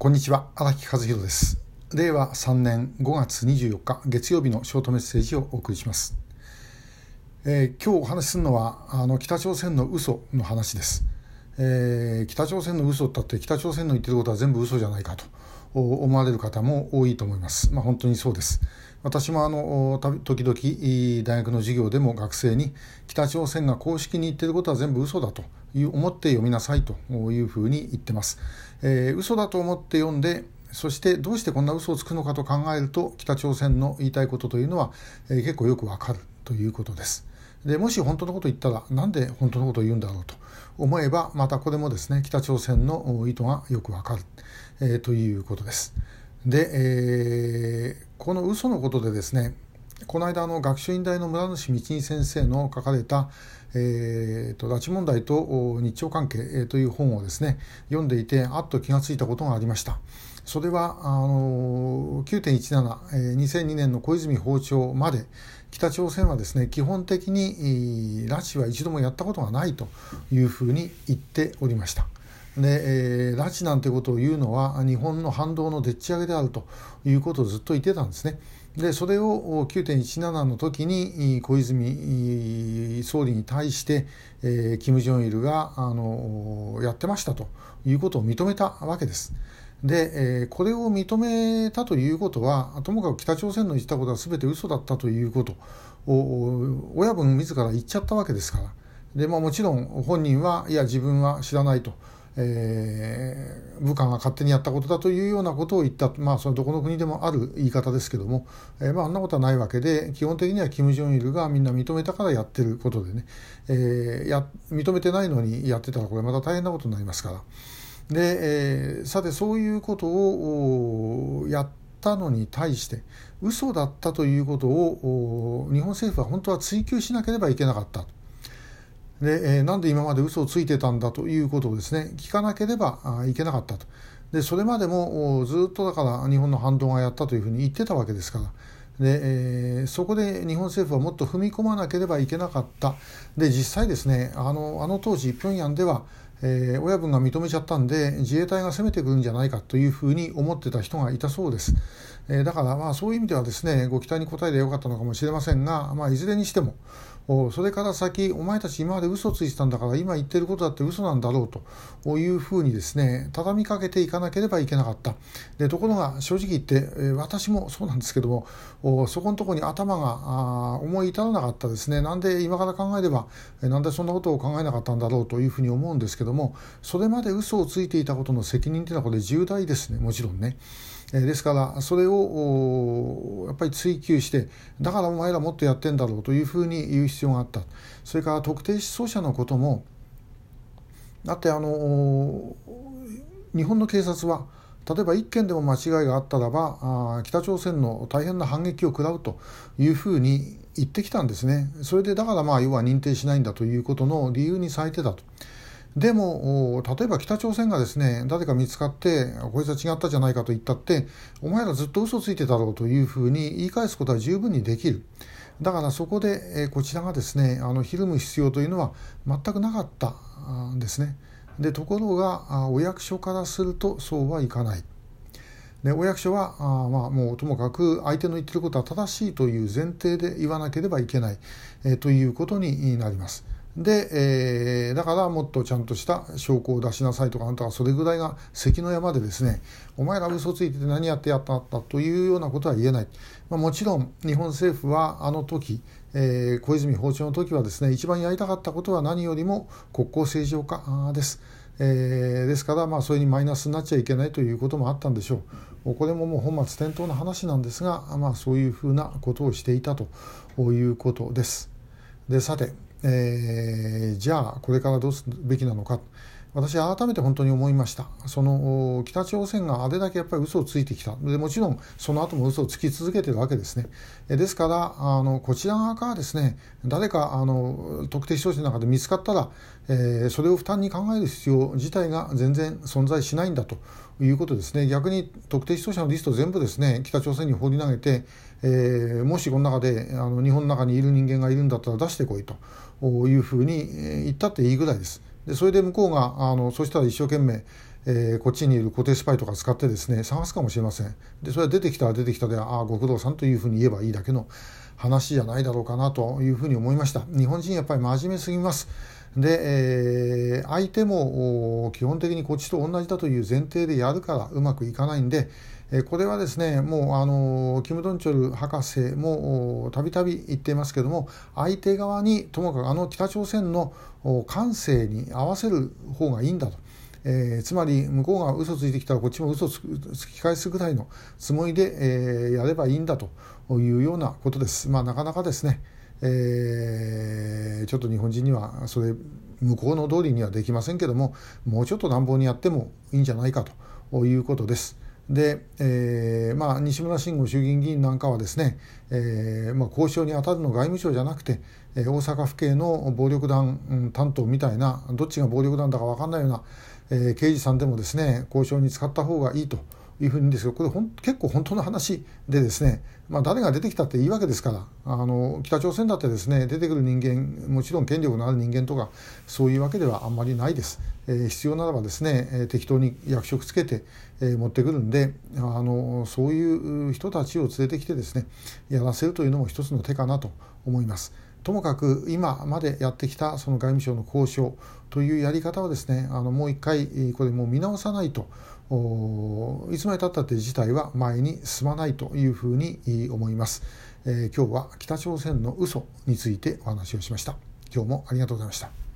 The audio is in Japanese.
こんにちは荒木和弘です。令和3年5月24日月曜日のショートメッセージをお送りします、えー、今日お話しするのはあの北朝鮮の嘘の話です、えー、北朝鮮の嘘ったって北朝鮮の言ってることは全部嘘じゃないかと思われる方も多いと思います。まあ本当にそうです。私もあの時々大学の授業でも学生に北朝鮮が公式に言ってることは全部嘘だという思って読みなさいというふうに言ってます。えー、嘘だと思って読んでそしてどうしてこんな嘘をつくのかと考えると北朝鮮の言いたいことというのは、えー、結構よくわかる。ということです。でもし本当のことを言ったらなんで本当のことを言うんだろうと思えばまたこれもですね北朝鮮の意図がよくわかる、えー、ということです。で、えー、この嘘のことでですねこの間の学習院大の村主道二先生の書かれた「えーと、拉致問題と日朝関係」という本をですね読んでいてあっと気がついたことがありました。それはあの9.17、2002年の小泉訪朝まで北朝鮮はですね基本的に拉致は一度もやったことがないというふうに言っておりました。で、えー、拉致なんてことを言うのは日本の反動のでっち上げであるということをずっと言ってたんですね。でそれを9.17の時に小泉総理に対して、えー、金正日があのやってましたということを認めたわけです。で、えー、これを認めたということはともかく北朝鮮の言ったことは全て嘘だったということを親分自ら言っちゃったわけですからで、まあ、もちろん本人はいや自分は知らないと。えー、部下が勝手にやったことだというようなことを言った、まあ、そのどこの国でもある言い方ですけども、えー、まあ、あんなことはないわけで基本的にはキム・ジョンイルがみんな認めたからやってることでね、えー、や認めてないのにやってたらこれまた大変なことになりますから。で、えー、さてそういうことをやったのに対して嘘だったということを日本政府は本当は追及しなければいけなかった。で、えー、なんで今まで嘘をついてたんだということをですね聞かなければいけなかったと。でそれまでもずっとだから日本の反動がやったというふうに言ってたわけですから。で、えー、そこで日本政府はもっと踏み込まなければいけなかった。で実際ですねあのあの当時平壌ではえー、親分が認めちゃったんで自衛隊が攻めてくるんじゃないかというふうに思ってた人がいたそうです。えー、だからまあそういう意味ではですねご期待に応えてよかったのかもしれませんが、まあ、いずれにしてもそれから先お前たち今まで嘘ついてたんだから今言ってることだって嘘なんだろうというふうにですね畳みかけていかなければいけなかった。でところが正直言って私もそうなんですけどもそこのところに頭が思い至らなかったですね。なんで今から考えればなんでそんなことを考えなかったんだろうというふうに思うんですけどもそれまで嘘をついていたことの責任というのはこれ重大ですね。もちろんね。ですからそれをやっぱり追求してだからお前らもっとやってんだろうというふうに言う必要があったそれから特定失踪者のこともだってあの日本の警察は例えば1件でも間違いがあったらば北朝鮮の大変な反撃を食らうというふうに言ってきたんですねそれでだからまあ要は認定しないんだということの理由にされてたと。でも例えば北朝鮮がですね誰か見つかってこいつは違ったじゃないかと言ったってお前らずっと嘘ついてたろうというふうに言い返すことは十分にできる。だからそこで、えこちらがですねあのひるむ必要というのは全くなかったんですね。でところがお役所からするとそうはいかない。でお役所はあ、まあ、もうともかく相手の言ってることは正しいという前提で言わなければいけない、えということになります。で、えー、だからもっとちゃんとした証拠を出しなさいとかあんたはそれぐらいが関の山でですねお前ら嘘ついてて何やってやったんだというようなことは言えない、まあ、もちろん日本政府はあの時、えー、小泉訪朝の時はですね一番やりたかったことは何よりも国交正常化です。えー、ですから、まあ、それにマイナスになっちゃいけないということもあったんでしょう。これももう本末転倒な話なんですが、まあ、そういうふうなことをしていたということです。でさてえー、じゃあこれからどうすべきなのか。私改めて本当に思いました。その北朝鮮があれだけやっぱり嘘をついてきた。でもちろんその後も嘘をつき続けているわけですね。ですからあのこちら側からですね誰かあの特定失踪者の中で見つかったら、えー、それを負担に考える必要自体が全然存在しないんだということですね。逆に特定失踪者のリスト全部ですね北朝鮮に放り投げて、えー、もしこの中であの日本の中にいる人間がいるんだったら出してこいというふうに言ったっていいぐらいです。でそれで向こうがあのそしたら一生懸命、えー、こっちにいる固定スパイとか使ってですね探すかもしれません。でそれは出てきたら出てきたでああご苦労さんというふうに言えばいいだけの話じゃないだろうかなというふうに思いました。日本人やっぱり真面目すぎます。で、えー、相手も基本的にこっちと同じだという前提でやるからうまくいかないんで、えこれはですねもうあのキム・ドンチョル博士もたびたび言っていますけども相手側にともかくあの北朝鮮の感性に合わせる方がいいんだと。えー、つまり向こうが嘘ついてきたらこっちも嘘つき返すぐらいのつもりで、えー、やればいいんだというようなことです。まあ、なかなかですね、えー、ちょっと日本人にはそれ向こうの通りにはできませんけどももうちょっと乱暴にやってもいいんじゃないかということです。で、えーまあ、西村慎吾衆議院議員なんかはですね、えーまあ、交渉に当たるの外務省じゃなくて、えー、大阪府警の暴力団担当みたいなどっちが暴力団だか分かんないような、えー、刑事さんでもですね交渉に使った方がいいと。いうふうにですけどこれほん結構本当の話でですね、まあ、誰が出てきたっていいわけですからあの北朝鮮だってですね出てくる人間もちろん権力のある人間とかそういうわけではあんまりないです、えー、必要ならばですね、えー、適当に役職つけて、えー、持ってくるんであのそういう人たちを連れてきてですねやらせるというのも一つの手かなと思います。ともかく今までやってきたその外務省の交渉というやり方はですねあのもう一回これもう見直さないといつまでたったって事態は前に進まないというふうに思います、えー、今日は北朝鮮の嘘についてお話をしました。今日もありがとうございました。